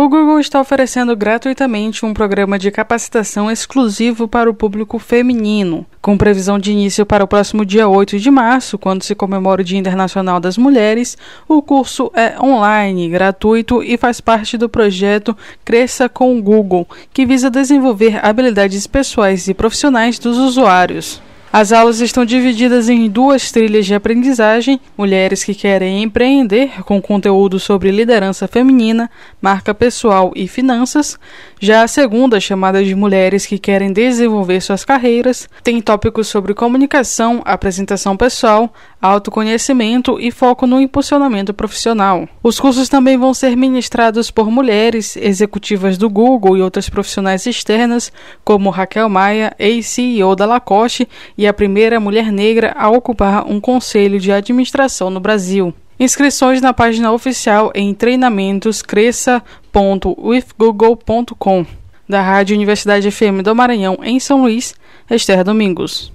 O Google está oferecendo gratuitamente um programa de capacitação exclusivo para o público feminino, com previsão de início para o próximo dia 8 de março, quando se comemora o Dia Internacional das Mulheres. O curso é online, gratuito e faz parte do projeto Cresça com o Google, que visa desenvolver habilidades pessoais e profissionais dos usuários. As aulas estão divididas em duas trilhas de aprendizagem: mulheres que querem empreender, com conteúdo sobre liderança feminina, marca pessoal e finanças. Já a segunda, chamada de mulheres que querem desenvolver suas carreiras, tem tópicos sobre comunicação, apresentação pessoal, autoconhecimento e foco no impulsionamento profissional. Os cursos também vão ser ministrados por mulheres, executivas do Google e outras profissionais externas, como Raquel Maia, ex-CEO da Lacoste e a primeira mulher negra a ocupar um conselho de administração no Brasil. Inscrições na página oficial em treinamentos.cresça.withgoogle.com da Rádio Universidade FM do Maranhão, em São Luís, Esther Domingos.